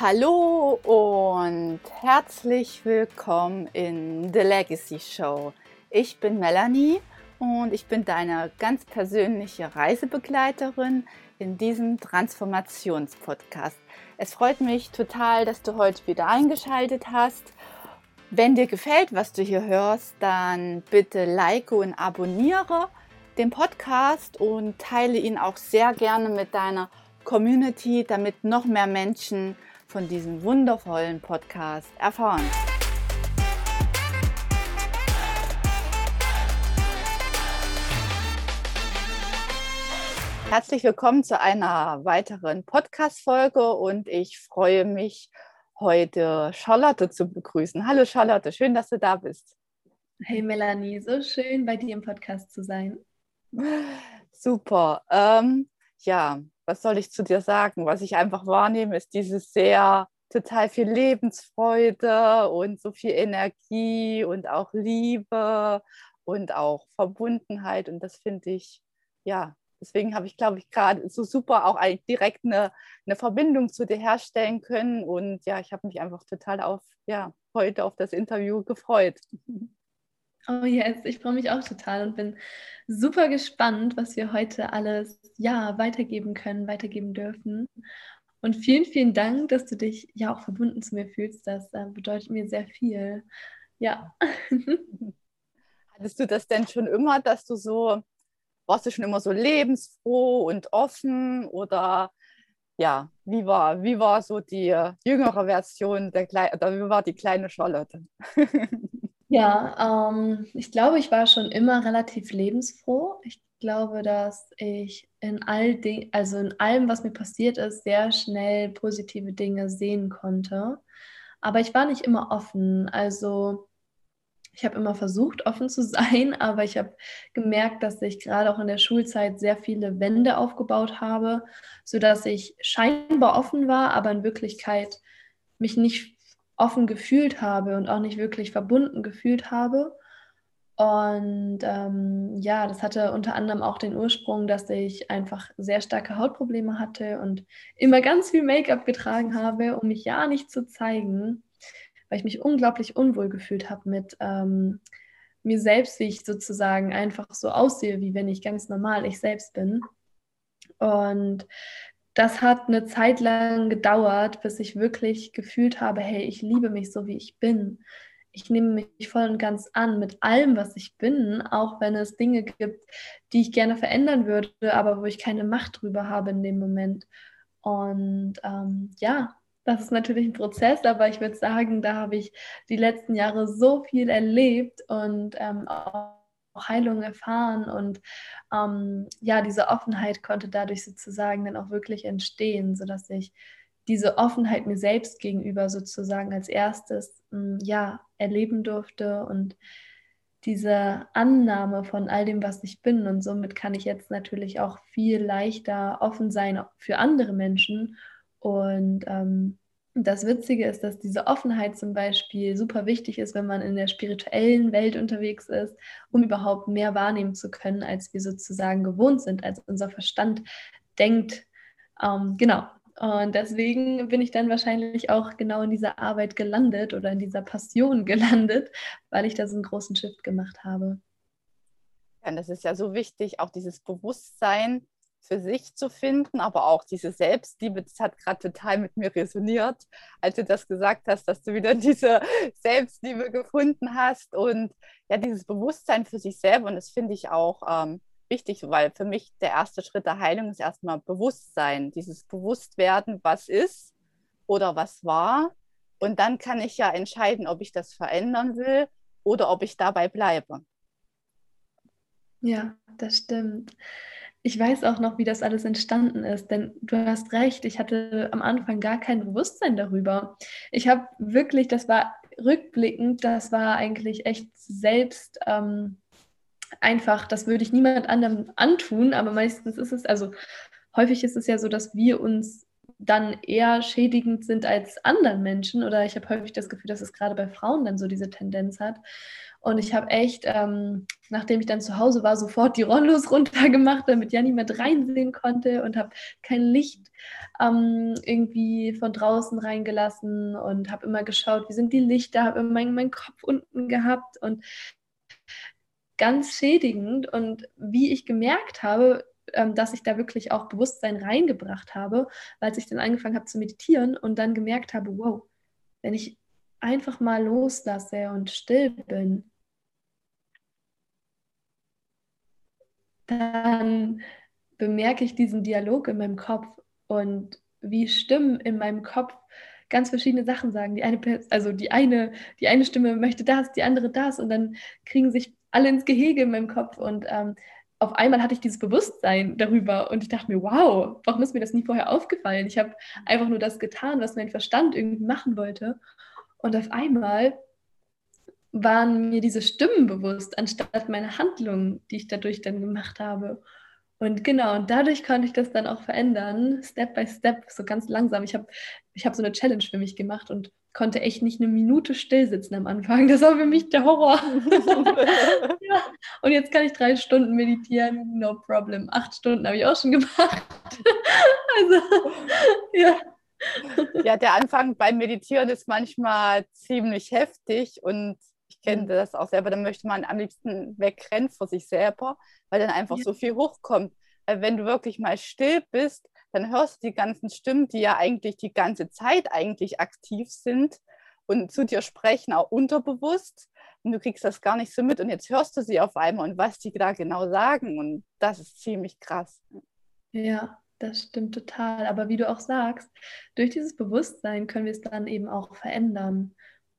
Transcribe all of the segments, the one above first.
Hallo und herzlich willkommen in The Legacy Show. Ich bin Melanie und ich bin deine ganz persönliche Reisebegleiterin in diesem Transformationspodcast. Es freut mich total, dass du heute wieder eingeschaltet hast. Wenn dir gefällt, was du hier hörst, dann bitte like und abonniere den Podcast und teile ihn auch sehr gerne mit deiner Community, damit noch mehr Menschen von diesem wundervollen Podcast erfahren. Herzlich willkommen zu einer weiteren Podcast-Folge und ich freue mich, heute Charlotte zu begrüßen. Hallo Charlotte, schön, dass du da bist. Hey Melanie, so schön bei dir im Podcast zu sein. Super. Ähm, ja, was soll ich zu dir sagen? Was ich einfach wahrnehme, ist dieses sehr total viel Lebensfreude und so viel Energie und auch Liebe und auch Verbundenheit. Und das finde ich, ja, deswegen habe ich, glaube ich, gerade so super auch direkt eine, eine Verbindung zu dir herstellen können. Und ja, ich habe mich einfach total auf, ja, heute auf das Interview gefreut. Oh yes, ich freue mich auch total und bin super gespannt, was wir heute alles ja weitergeben können, weitergeben dürfen. Und vielen, vielen Dank, dass du dich ja auch verbunden zu mir fühlst. Das äh, bedeutet mir sehr viel. Ja. Hattest du das denn schon immer, dass du so, warst du schon immer so lebensfroh und offen oder ja, wie war, wie war so die jüngere Version der Kle oder wie war die kleine Charlotte? Ja, ähm, ich glaube, ich war schon immer relativ lebensfroh. Ich glaube, dass ich in all den, also in allem, was mir passiert ist, sehr schnell positive Dinge sehen konnte. Aber ich war nicht immer offen. Also ich habe immer versucht, offen zu sein, aber ich habe gemerkt, dass ich gerade auch in der Schulzeit sehr viele Wände aufgebaut habe, sodass ich scheinbar offen war, aber in Wirklichkeit mich nicht offen gefühlt habe und auch nicht wirklich verbunden gefühlt habe. Und ähm, ja, das hatte unter anderem auch den Ursprung, dass ich einfach sehr starke Hautprobleme hatte und immer ganz viel Make-up getragen habe, um mich ja nicht zu zeigen, weil ich mich unglaublich unwohl gefühlt habe mit ähm, mir selbst, wie ich sozusagen einfach so aussehe, wie wenn ich ganz normal ich selbst bin. Und das hat eine Zeit lang gedauert, bis ich wirklich gefühlt habe, hey, ich liebe mich so, wie ich bin. Ich nehme mich voll und ganz an mit allem, was ich bin, auch wenn es Dinge gibt, die ich gerne verändern würde, aber wo ich keine Macht drüber habe in dem Moment. Und ähm, ja, das ist natürlich ein Prozess, aber ich würde sagen, da habe ich die letzten Jahre so viel erlebt und ähm, auch Heilung erfahren und ähm, ja, diese Offenheit konnte dadurch sozusagen dann auch wirklich entstehen, sodass ich diese Offenheit mir selbst gegenüber sozusagen als erstes ähm, ja erleben durfte und diese Annahme von all dem, was ich bin. Und somit kann ich jetzt natürlich auch viel leichter offen sein für andere Menschen und ähm, das Witzige ist, dass diese Offenheit zum Beispiel super wichtig ist, wenn man in der spirituellen Welt unterwegs ist, um überhaupt mehr wahrnehmen zu können, als wir sozusagen gewohnt sind, als unser Verstand denkt. Ähm, genau. Und deswegen bin ich dann wahrscheinlich auch genau in dieser Arbeit gelandet oder in dieser Passion gelandet, weil ich da so einen großen Shift gemacht habe. Ja, das ist ja so wichtig, auch dieses Bewusstsein für sich zu finden, aber auch diese Selbstliebe, das hat gerade total mit mir resoniert, als du das gesagt hast, dass du wieder diese Selbstliebe gefunden hast und ja, dieses Bewusstsein für sich selber. Und das finde ich auch ähm, wichtig, weil für mich der erste Schritt der Heilung ist erstmal Bewusstsein, dieses Bewusstwerden, was ist oder was war. Und dann kann ich ja entscheiden, ob ich das verändern will oder ob ich dabei bleibe. Ja, das stimmt. Ich weiß auch noch, wie das alles entstanden ist, denn du hast recht, ich hatte am Anfang gar kein Bewusstsein darüber. Ich habe wirklich, das war rückblickend, das war eigentlich echt selbst ähm, einfach, das würde ich niemand anderem antun, aber meistens ist es, also häufig ist es ja so, dass wir uns dann eher schädigend sind als anderen Menschen. Oder ich habe häufig das Gefühl, dass es gerade bei Frauen dann so diese Tendenz hat. Und ich habe echt, ähm, nachdem ich dann zu Hause war, sofort die Rollos runtergemacht, damit ja niemand reinsehen konnte und habe kein Licht ähm, irgendwie von draußen reingelassen und habe immer geschaut, wie sind die Lichter, habe immer meinen, meinen Kopf unten gehabt und ganz schädigend. Und wie ich gemerkt habe, ähm, dass ich da wirklich auch Bewusstsein reingebracht habe, weil ich dann angefangen habe zu meditieren und dann gemerkt habe, wow, wenn ich einfach mal loslasse und still bin, dann bemerke ich diesen Dialog in meinem Kopf und wie Stimmen in meinem Kopf ganz verschiedene Sachen sagen. Die eine, also die eine, die eine Stimme möchte das, die andere das und dann kriegen sich alle ins Gehege in meinem Kopf und ähm, auf einmal hatte ich dieses Bewusstsein darüber und ich dachte mir, wow, warum ist mir das nie vorher aufgefallen? Ich habe einfach nur das getan, was mein Verstand irgendwie machen wollte. Und auf einmal waren mir diese Stimmen bewusst, anstatt meine Handlungen, die ich dadurch dann gemacht habe. Und genau, und dadurch konnte ich das dann auch verändern, Step by Step, so ganz langsam. Ich habe ich hab so eine Challenge für mich gemacht und konnte echt nicht eine Minute still sitzen am Anfang. Das war für mich der Horror. ja. Und jetzt kann ich drei Stunden meditieren, no problem. Acht Stunden habe ich auch schon gemacht. also, ja. Ja, der Anfang beim Meditieren ist manchmal ziemlich heftig und ich kenne mhm. das auch selber, dann möchte man am liebsten wegrennen vor sich selber, weil dann einfach ja. so viel hochkommt. Weil wenn du wirklich mal still bist, dann hörst du die ganzen Stimmen, die ja eigentlich die ganze Zeit eigentlich aktiv sind und zu dir sprechen, auch unterbewusst. Und du kriegst das gar nicht so mit. Und jetzt hörst du sie auf einmal und was die da genau sagen. Und das ist ziemlich krass. Ja, das stimmt total. Aber wie du auch sagst, durch dieses Bewusstsein können wir es dann eben auch verändern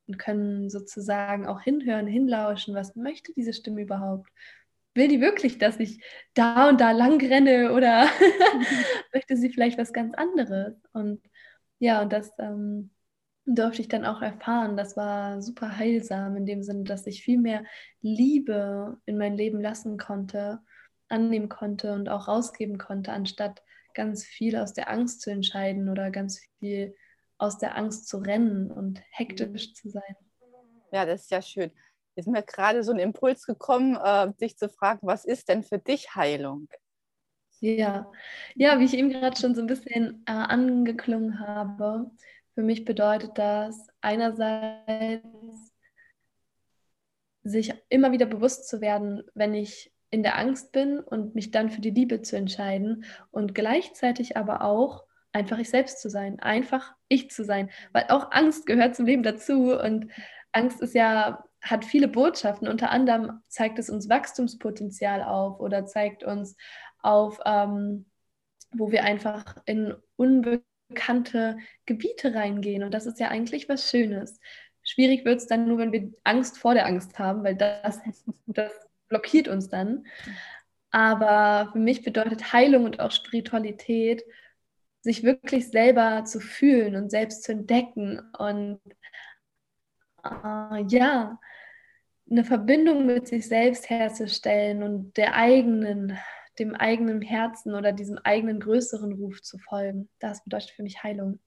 und können sozusagen auch hinhören, hinlauschen, was möchte diese Stimme überhaupt? Will die wirklich, dass ich da und da lang renne oder möchte sie vielleicht was ganz anderes? Und ja, und das ähm, durfte ich dann auch erfahren. Das war super heilsam in dem Sinne, dass ich viel mehr Liebe in mein Leben lassen konnte, annehmen konnte und auch rausgeben konnte, anstatt ganz viel aus der Angst zu entscheiden oder ganz viel aus der Angst zu rennen und hektisch zu sein. Ja, das ist ja schön. Ist mir gerade so ein Impuls gekommen, äh, dich zu fragen, was ist denn für dich Heilung? Ja, ja, wie ich eben gerade schon so ein bisschen äh, angeklungen habe, für mich bedeutet das einerseits, sich immer wieder bewusst zu werden, wenn ich in der Angst bin und mich dann für die Liebe zu entscheiden und gleichzeitig aber auch einfach ich selbst zu sein, einfach ich zu sein, weil auch Angst gehört zum Leben dazu und Angst ist ja hat viele Botschaften. Unter anderem zeigt es uns Wachstumspotenzial auf oder zeigt uns auf, ähm, wo wir einfach in unbekannte Gebiete reingehen. Und das ist ja eigentlich was Schönes. Schwierig wird es dann nur, wenn wir Angst vor der Angst haben, weil das, das blockiert uns dann. Aber für mich bedeutet Heilung und auch Spiritualität, sich wirklich selber zu fühlen und selbst zu entdecken und ja, eine Verbindung mit sich selbst herzustellen und der eigenen, dem eigenen Herzen oder diesem eigenen größeren Ruf zu folgen. Das bedeutet für mich Heilung.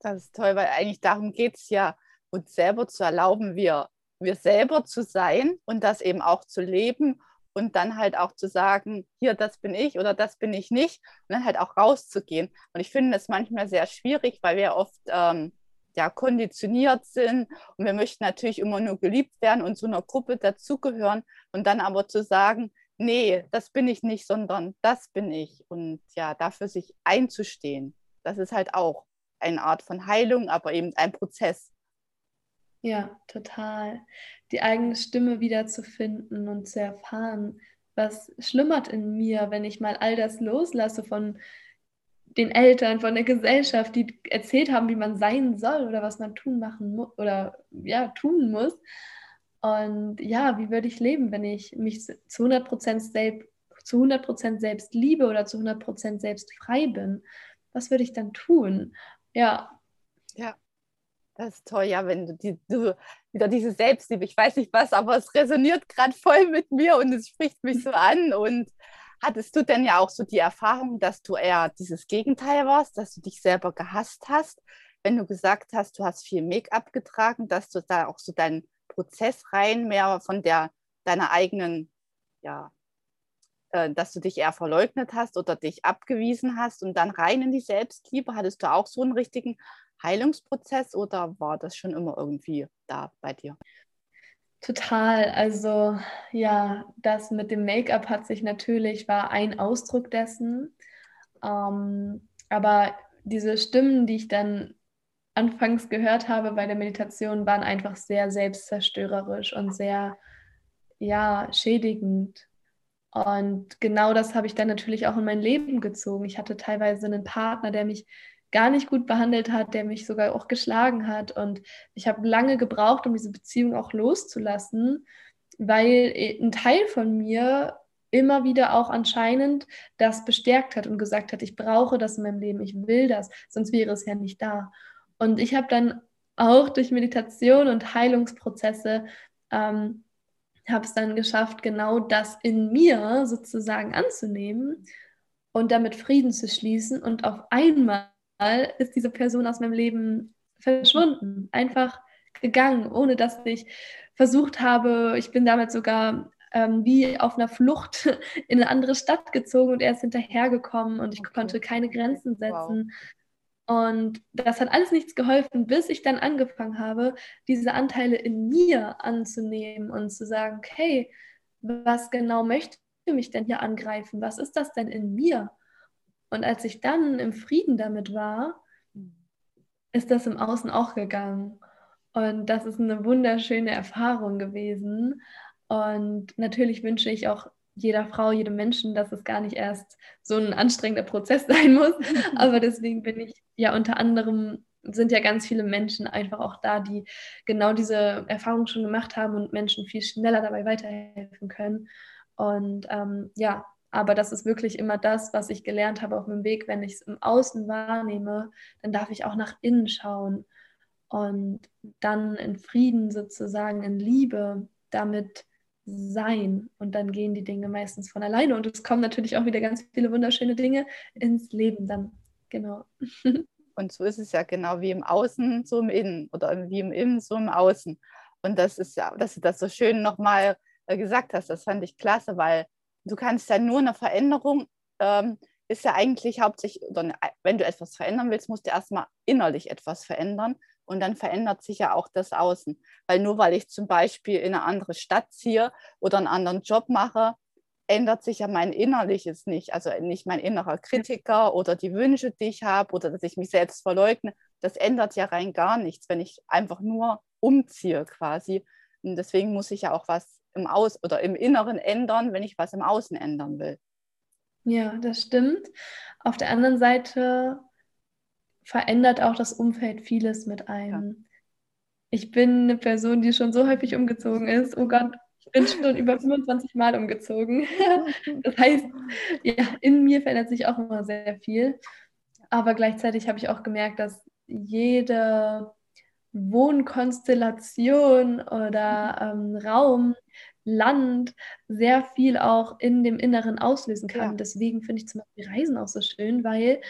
Das ist toll, weil eigentlich darum geht es ja, uns selber zu erlauben, wir, wir selber zu sein und das eben auch zu leben und dann halt auch zu sagen, hier, das bin ich oder das bin ich nicht und dann halt auch rauszugehen. Und ich finde das manchmal sehr schwierig, weil wir oft ähm, ja, konditioniert sind und wir möchten natürlich immer nur geliebt werden und zu einer Gruppe dazugehören und dann aber zu sagen, nee, das bin ich nicht, sondern das bin ich und ja, dafür sich einzustehen, das ist halt auch eine Art von Heilung, aber eben ein Prozess. Ja, total. Die eigene Stimme wiederzufinden und zu erfahren, was schlummert in mir, wenn ich mal all das loslasse von den Eltern, von der Gesellschaft, die erzählt haben, wie man sein soll oder was man tun machen muss oder ja, tun muss. Und ja, wie würde ich leben, wenn ich mich zu 100% selbst, zu 100% selbst liebe oder zu 100% selbst frei bin? Was würde ich dann tun? Ja. Ja, das ist toll, ja, wenn du, die, du wieder diese Selbstliebe, ich weiß nicht was, aber es resoniert gerade voll mit mir und es spricht mich so an und Hattest du denn ja auch so die Erfahrung, dass du eher dieses Gegenteil warst, dass du dich selber gehasst hast, wenn du gesagt hast, du hast viel Make-up getragen, dass du da auch so deinen Prozess rein mehr von der deiner eigenen, ja, äh, dass du dich eher verleugnet hast oder dich abgewiesen hast und dann rein in die Selbstliebe? Hattest du auch so einen richtigen Heilungsprozess oder war das schon immer irgendwie da bei dir? Total. Also ja, das mit dem Make-up hat sich natürlich, war ein Ausdruck dessen. Ähm, aber diese Stimmen, die ich dann anfangs gehört habe bei der Meditation, waren einfach sehr selbstzerstörerisch und sehr, ja, schädigend. Und genau das habe ich dann natürlich auch in mein Leben gezogen. Ich hatte teilweise einen Partner, der mich gar nicht gut behandelt hat, der mich sogar auch geschlagen hat. Und ich habe lange gebraucht, um diese Beziehung auch loszulassen, weil ein Teil von mir immer wieder auch anscheinend das bestärkt hat und gesagt hat, ich brauche das in meinem Leben, ich will das, sonst wäre es ja nicht da. Und ich habe dann auch durch Meditation und Heilungsprozesse ähm, habe es dann geschafft, genau das in mir sozusagen anzunehmen und damit Frieden zu schließen und auf einmal ist diese Person aus meinem Leben verschwunden, einfach gegangen, ohne dass ich versucht habe, ich bin damals sogar ähm, wie auf einer Flucht in eine andere Stadt gezogen und er ist hinterhergekommen und ich okay. konnte keine Grenzen setzen. Wow. Und das hat alles nichts geholfen, bis ich dann angefangen habe, diese Anteile in mir anzunehmen und zu sagen, okay, was genau möchte mich denn hier angreifen? Was ist das denn in mir? Und als ich dann im Frieden damit war, ist das im Außen auch gegangen. Und das ist eine wunderschöne Erfahrung gewesen. Und natürlich wünsche ich auch jeder Frau, jedem Menschen, dass es gar nicht erst so ein anstrengender Prozess sein muss. Aber deswegen bin ich ja unter anderem, sind ja ganz viele Menschen einfach auch da, die genau diese Erfahrung schon gemacht haben und Menschen viel schneller dabei weiterhelfen können. Und ähm, ja, aber das ist wirklich immer das, was ich gelernt habe auf dem Weg. Wenn ich es im Außen wahrnehme, dann darf ich auch nach innen schauen und dann in Frieden sozusagen, in Liebe damit sein. Und dann gehen die Dinge meistens von alleine. Und es kommen natürlich auch wieder ganz viele wunderschöne Dinge ins Leben dann. Genau. Und so ist es ja genau wie im Außen, so im Innen oder wie im Innen, so im Außen. Und das ist ja, dass du das so schön nochmal äh, gesagt hast, das fand ich klasse, weil du kannst ja nur eine Veränderung, ähm, ist ja eigentlich hauptsächlich, ne, wenn du etwas verändern willst, musst du erstmal innerlich etwas verändern und dann verändert sich ja auch das Außen. Weil nur weil ich zum Beispiel in eine andere Stadt ziehe oder einen anderen Job mache, ändert sich ja mein Innerliches nicht. Also nicht mein innerer Kritiker oder die Wünsche, die ich habe oder dass ich mich selbst verleugne. Das ändert ja rein gar nichts, wenn ich einfach nur umziehe quasi. Und deswegen muss ich ja auch was im Aus oder im Inneren ändern, wenn ich was im Außen ändern will. Ja, das stimmt. Auf der anderen Seite verändert auch das Umfeld vieles mit einem. Ja. Ich bin eine Person, die schon so häufig umgezogen ist. Oh Gott, ich bin schon über 25 Mal umgezogen. Das heißt, ja, in mir verändert sich auch immer sehr viel. Aber gleichzeitig habe ich auch gemerkt, dass jede Wohnkonstellation oder ähm, Raum, Land sehr viel auch in dem Inneren auslösen kann. Ja. Deswegen finde ich zum Beispiel Reisen auch so schön, weil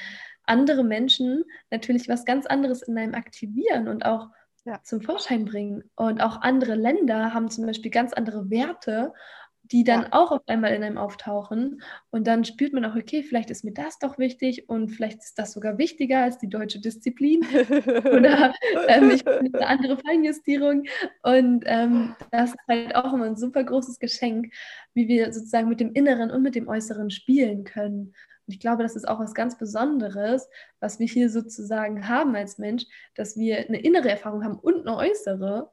andere Menschen natürlich was ganz anderes in einem aktivieren und auch ja. zum Vorschein bringen. Und auch andere Länder haben zum Beispiel ganz andere Werte die dann ja. auch auf einmal in einem auftauchen. Und dann spürt man auch, okay, vielleicht ist mir das doch wichtig und vielleicht ist das sogar wichtiger als die deutsche Disziplin oder ähm, ich eine andere Feinjustierung. Und ähm, das ist halt auch immer ein super großes Geschenk, wie wir sozusagen mit dem Inneren und mit dem Äußeren spielen können. Und ich glaube, das ist auch was ganz Besonderes, was wir hier sozusagen haben als Mensch, dass wir eine innere Erfahrung haben und eine äußere.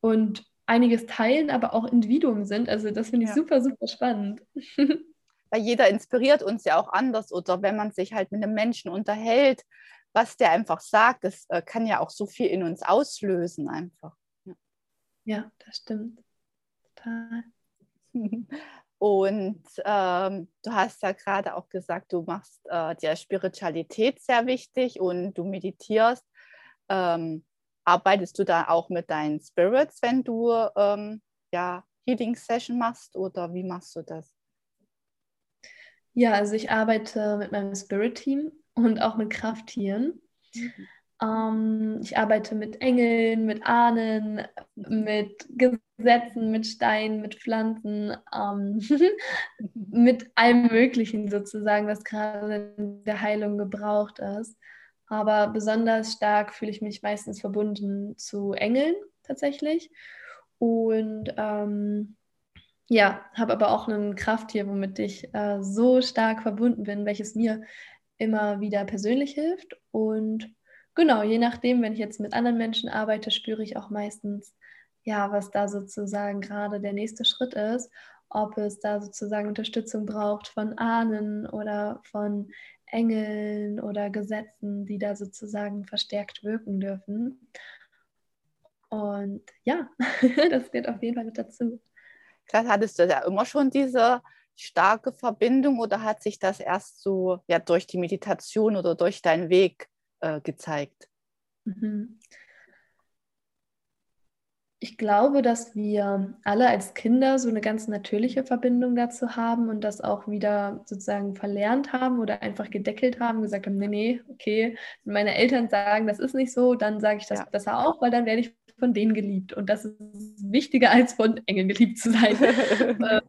Und einiges teilen, aber auch Individuen sind. Also das finde ich ja. super, super spannend. Weil jeder inspiriert uns ja auch anders oder wenn man sich halt mit einem Menschen unterhält, was der einfach sagt, das äh, kann ja auch so viel in uns auslösen einfach. Ja, ja das stimmt. Total. Und ähm, du hast ja gerade auch gesagt, du machst äh, dir Spiritualität sehr wichtig und du meditierst. Ähm, arbeitest du da auch mit deinen Spirits, wenn du ähm, ja, Healing Session machst oder wie machst du das? Ja, also ich arbeite mit meinem Spirit-Team und auch mit Krafttieren. Mhm. Ähm, ich arbeite mit Engeln, mit Ahnen, mit Gesetzen, mit Steinen, mit Pflanzen, ähm, mit allem Möglichen sozusagen, was gerade in der Heilung gebraucht ist. Aber besonders stark fühle ich mich meistens verbunden zu Engeln tatsächlich. Und ähm, ja, habe aber auch ein Krafttier, womit ich äh, so stark verbunden bin, welches mir immer wieder persönlich hilft. Und genau, je nachdem, wenn ich jetzt mit anderen Menschen arbeite, spüre ich auch meistens, ja, was da sozusagen gerade der nächste Schritt ist, ob es da sozusagen Unterstützung braucht von Ahnen oder von Engeln oder Gesetzen, die da sozusagen verstärkt wirken dürfen. Und ja, das gehört auf jeden Fall mit dazu. Klar, hattest du ja immer schon diese starke Verbindung oder hat sich das erst so ja, durch die Meditation oder durch deinen Weg äh, gezeigt? Mhm. Ich glaube, dass wir alle als Kinder so eine ganz natürliche Verbindung dazu haben und das auch wieder sozusagen verlernt haben oder einfach gedeckelt haben, gesagt haben, nee, nee, okay, wenn meine Eltern sagen, das ist nicht so, dann sage ich das ja. besser auch, weil dann werde ich von denen geliebt. Und das ist wichtiger, als von Engeln geliebt zu sein.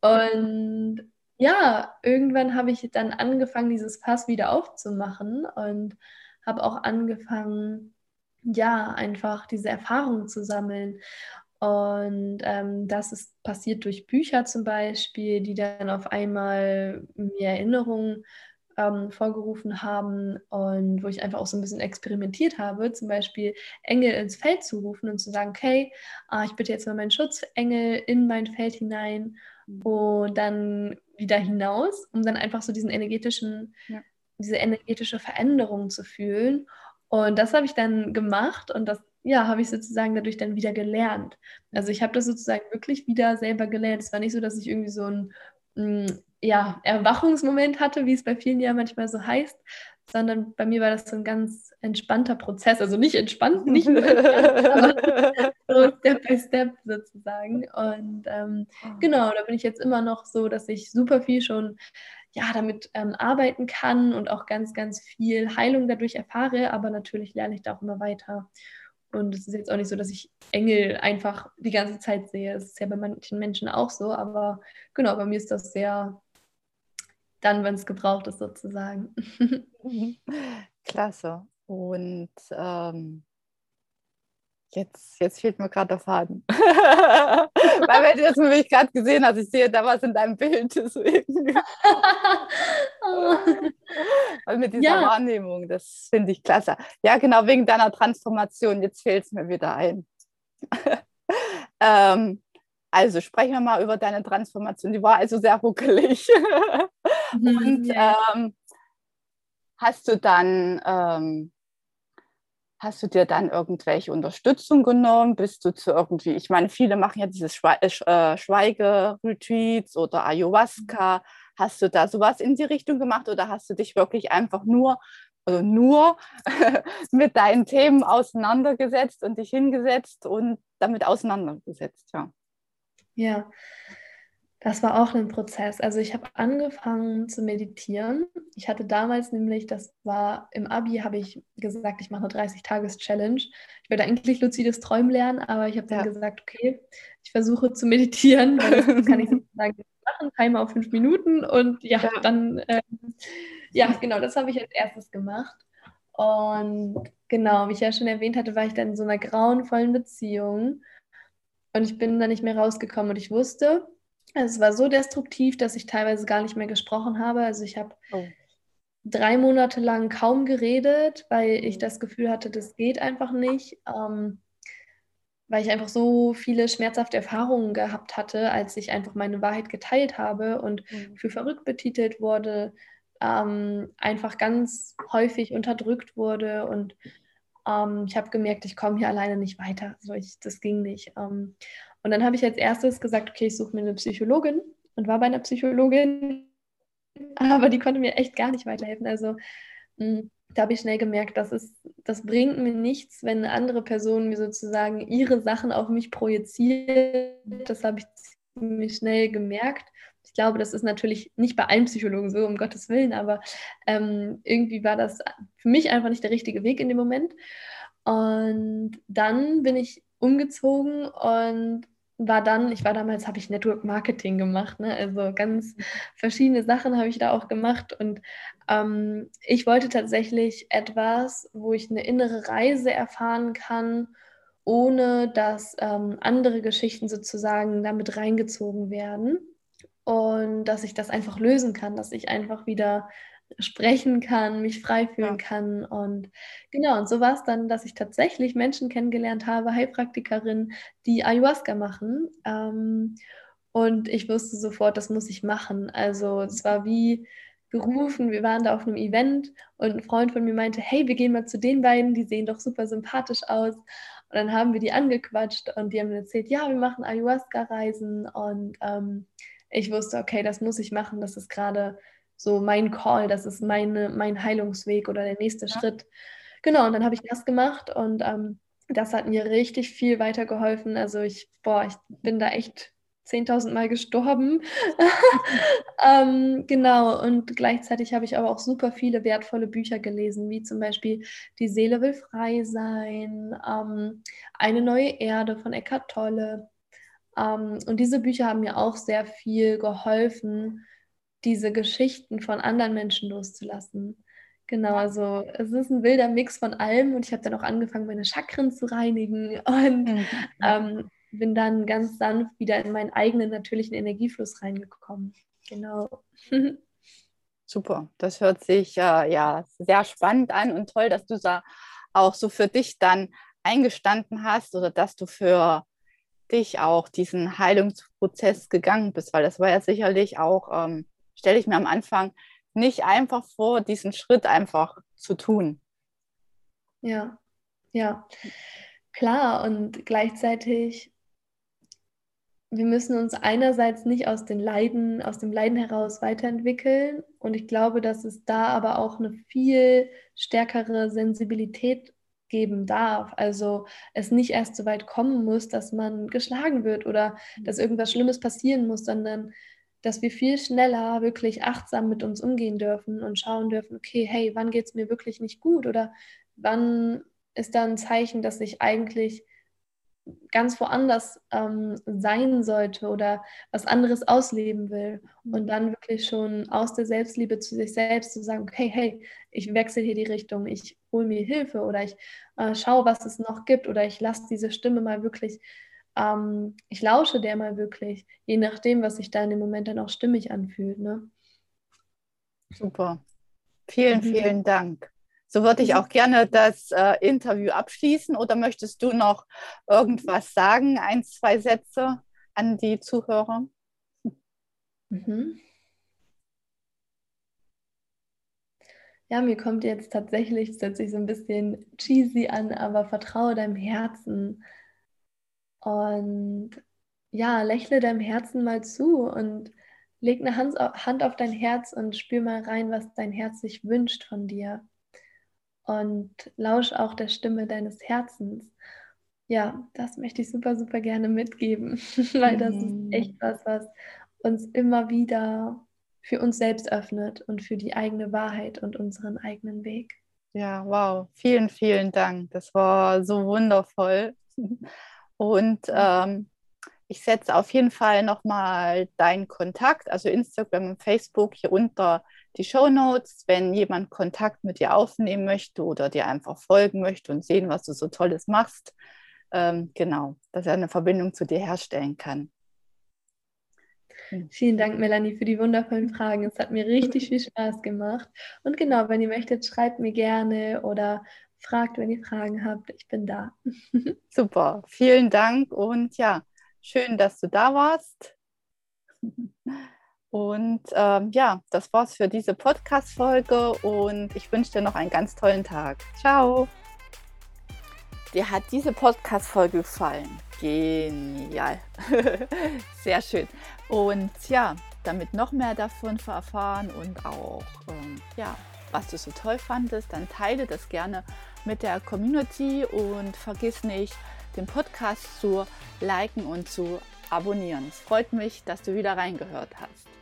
und ja, irgendwann habe ich dann angefangen, dieses Fass wieder aufzumachen und habe auch angefangen, ja, einfach diese Erfahrungen zu sammeln. Und ähm, das ist passiert durch Bücher zum Beispiel, die dann auf einmal mir Erinnerungen ähm, vorgerufen haben und wo ich einfach auch so ein bisschen experimentiert habe, zum Beispiel Engel ins Feld zu rufen und zu sagen, okay, äh, ich bitte jetzt mal meinen Schutzengel in mein Feld hinein und dann wieder hinaus, um dann einfach so diesen energetischen, ja. diese energetische Veränderung zu fühlen. Und das habe ich dann gemacht und das ja, habe ich sozusagen dadurch dann wieder gelernt. Also ich habe das sozusagen wirklich wieder selber gelernt. Es war nicht so, dass ich irgendwie so ein mm, ja, Erwachungsmoment hatte, wie es bei vielen ja manchmal so heißt, sondern bei mir war das so ein ganz entspannter Prozess. Also nicht entspannt, nicht nur entspannt, aber so Step by Step sozusagen. Und ähm, ah. genau, da bin ich jetzt immer noch so, dass ich super viel schon ja, damit ähm, arbeiten kann und auch ganz, ganz viel Heilung dadurch erfahre, aber natürlich lerne ich da auch immer weiter. Und es ist jetzt auch nicht so, dass ich Engel einfach die ganze Zeit sehe. Es ist ja bei manchen Menschen auch so, aber genau, bei mir ist das sehr dann, wenn es gebraucht ist, sozusagen. Klasse. Und ähm, jetzt, jetzt fehlt mir gerade der Faden. Weil wenn du das nämlich gerade gesehen hast, ich sehe da was in deinem Bild. Deswegen. Mit dieser ja. Wahrnehmung, das finde ich klasse. Ja, genau, wegen deiner Transformation. Jetzt fehlt es mir wieder ein. ähm, also sprechen wir mal über deine Transformation. Die war also sehr ruckelig. Mhm, und ähm, hast du dann, ähm, hast du dir dann irgendwelche Unterstützung genommen? Bist du zu irgendwie, ich meine, viele machen ja diese Schwe äh, äh Schweigeretreats oder Ayahuasca. Hast du da sowas in die Richtung gemacht oder hast du dich wirklich einfach nur also nur mit deinen Themen auseinandergesetzt und dich hingesetzt und damit auseinandergesetzt, ja. Ja, das war auch ein Prozess. Also ich habe angefangen zu meditieren. Ich hatte damals nämlich, das war im Abi, habe ich gesagt, ich mache eine 30-Tages-Challenge. Ich wollte eigentlich luzides Träumen lernen, aber ich habe dann ja. gesagt, okay, ich versuche zu meditieren, das kann ich sozusagen machen, Timer auf fünf Minuten und ja, ja. dann, ähm, ja, genau, das habe ich als erstes gemacht. Und genau, wie ich ja schon erwähnt hatte, war ich dann in so einer grauenvollen Beziehung und ich bin da nicht mehr rausgekommen und ich wusste, es war so destruktiv, dass ich teilweise gar nicht mehr gesprochen habe. Also ich habe oh. drei Monate lang kaum geredet, weil ich das Gefühl hatte, das geht einfach nicht. Ähm, weil ich einfach so viele schmerzhafte Erfahrungen gehabt hatte, als ich einfach meine Wahrheit geteilt habe und mhm. für verrückt betitelt wurde, ähm, einfach ganz häufig unterdrückt wurde und ähm, ich habe gemerkt, ich komme hier alleine nicht weiter. Also ich, das ging nicht. Ähm, und dann habe ich als erstes gesagt, okay, ich suche mir eine Psychologin und war bei einer Psychologin, aber die konnte mir echt gar nicht weiterhelfen. Also mh, hm, da habe ich schnell gemerkt, das, ist, das bringt mir nichts, wenn eine andere Person mir sozusagen ihre Sachen auf mich projiziert. Das habe ich mir schnell gemerkt. Ich glaube, das ist natürlich nicht bei allen Psychologen so, um Gottes Willen, aber ähm, irgendwie war das für mich einfach nicht der richtige Weg in dem Moment. Und dann bin ich umgezogen und war dann, ich war damals, habe ich Network Marketing gemacht, ne? also ganz verschiedene Sachen habe ich da auch gemacht und ähm, ich wollte tatsächlich etwas, wo ich eine innere Reise erfahren kann, ohne dass ähm, andere Geschichten sozusagen damit reingezogen werden und dass ich das einfach lösen kann, dass ich einfach wieder sprechen kann, mich frei fühlen ja. kann. Und genau, und so war es dann, dass ich tatsächlich Menschen kennengelernt habe, Heilpraktikerinnen, die Ayahuasca machen. Ähm, und ich wusste sofort, das muss ich machen. Also es war wie gerufen, wir waren da auf einem Event und ein Freund von mir meinte, hey, wir gehen mal zu den beiden, die sehen doch super sympathisch aus. Und dann haben wir die angequatscht und die haben erzählt, ja, wir machen Ayahuasca-Reisen und ähm, ich wusste, okay, das muss ich machen, das ist gerade so mein Call, das ist meine, mein Heilungsweg oder der nächste ja. Schritt. Genau, und dann habe ich das gemacht und ähm, das hat mir richtig viel weitergeholfen. Also ich, boah, ich bin da echt 10.000 Mal gestorben. ähm, genau, und gleichzeitig habe ich aber auch super viele wertvolle Bücher gelesen, wie zum Beispiel Die Seele will frei sein, ähm, Eine neue Erde von Eckhart Tolle. Ähm, und diese Bücher haben mir auch sehr viel geholfen, diese Geschichten von anderen Menschen loszulassen. Genau, also es ist ein wilder Mix von allem und ich habe dann auch angefangen, meine Chakren zu reinigen und mhm. ähm, bin dann ganz sanft wieder in meinen eigenen natürlichen Energiefluss reingekommen. Genau. Super, das hört sich äh, ja sehr spannend an und toll, dass du da auch so für dich dann eingestanden hast oder dass du für dich auch diesen Heilungsprozess gegangen bist, weil das war ja sicherlich auch ähm, stelle ich mir am Anfang nicht einfach vor, diesen Schritt einfach zu tun. Ja, ja, klar. Und gleichzeitig, wir müssen uns einerseits nicht aus den Leiden, aus dem Leiden heraus weiterentwickeln. Und ich glaube, dass es da aber auch eine viel stärkere Sensibilität geben darf. Also es nicht erst so weit kommen muss, dass man geschlagen wird oder dass irgendwas Schlimmes passieren muss, sondern dass wir viel schneller wirklich achtsam mit uns umgehen dürfen und schauen dürfen, okay, hey, wann geht es mir wirklich nicht gut oder wann ist da ein Zeichen, dass ich eigentlich ganz woanders ähm, sein sollte oder was anderes ausleben will und dann wirklich schon aus der Selbstliebe zu sich selbst zu sagen, okay, hey, ich wechsle hier die Richtung, ich hole mir Hilfe oder ich äh, schaue, was es noch gibt oder ich lasse diese Stimme mal wirklich ähm, ich lausche der mal wirklich, je nachdem, was sich da in dem Moment dann auch stimmig anfühlt. Ne? Super. Vielen, mhm. vielen Dank. So würde ich mhm. auch gerne das äh, Interview abschließen. Oder möchtest du noch irgendwas sagen, ein, zwei Sätze an die Zuhörer? Mhm. Ja, mir kommt jetzt tatsächlich, es hört sich so ein bisschen cheesy an, aber vertraue deinem Herzen. Und ja, lächle deinem Herzen mal zu und leg eine Hand auf dein Herz und spür mal rein, was dein Herz sich wünscht von dir. Und lausch auch der Stimme deines Herzens. Ja, das möchte ich super, super gerne mitgeben, weil das ist mhm. echt was, was uns immer wieder für uns selbst öffnet und für die eigene Wahrheit und unseren eigenen Weg. Ja, wow. Vielen, vielen Dank. Das war so wundervoll. Und ähm, ich setze auf jeden Fall nochmal deinen Kontakt, also Instagram und Facebook hier unter die Show Notes, wenn jemand Kontakt mit dir aufnehmen möchte oder dir einfach folgen möchte und sehen, was du so Tolles machst. Ähm, genau, dass er eine Verbindung zu dir herstellen kann. Hm. Vielen Dank, Melanie, für die wundervollen Fragen. Es hat mir richtig viel Spaß gemacht. Und genau, wenn ihr möchtet, schreibt mir gerne oder fragt, wenn ihr Fragen habt. Ich bin da. Super, vielen Dank und ja, schön, dass du da warst. Und ähm, ja, das war's für diese Podcast-Folge und ich wünsche dir noch einen ganz tollen Tag. Ciao. Dir hat diese Podcast-Folge gefallen? Genial. Sehr schön. Und ja, damit noch mehr davon erfahren und auch ähm, ja, was du so toll fandest, dann teile das gerne mit der Community und vergiss nicht, den Podcast zu liken und zu abonnieren. Es freut mich, dass du wieder reingehört hast.